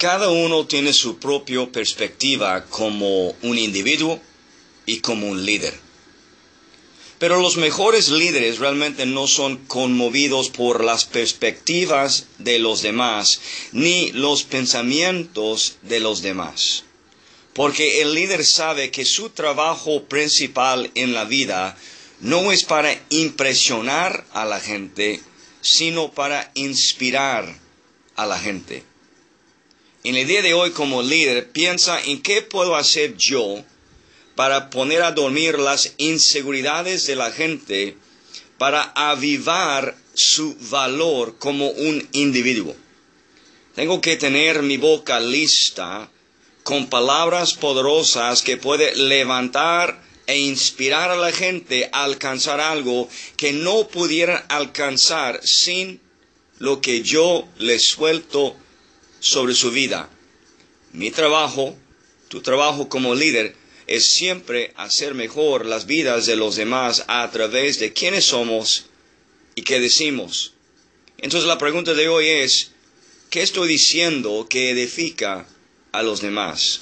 Cada uno tiene su propia perspectiva como un individuo y como un líder. Pero los mejores líderes realmente no son conmovidos por las perspectivas de los demás, ni los pensamientos de los demás. Porque el líder sabe que su trabajo principal en la vida no es para impresionar a la gente, sino para inspirar a la gente. En el día de hoy como líder, piensa en qué puedo hacer yo para poner a dormir las inseguridades de la gente, para avivar su valor como un individuo. Tengo que tener mi boca lista con palabras poderosas que puede levantar e inspirar a la gente a alcanzar algo que no pudieran alcanzar sin lo que yo les suelto sobre su vida. Mi trabajo, tu trabajo como líder, es siempre hacer mejor las vidas de los demás a través de quiénes somos y qué decimos. Entonces la pregunta de hoy es, ¿qué estoy diciendo que edifica a los demás?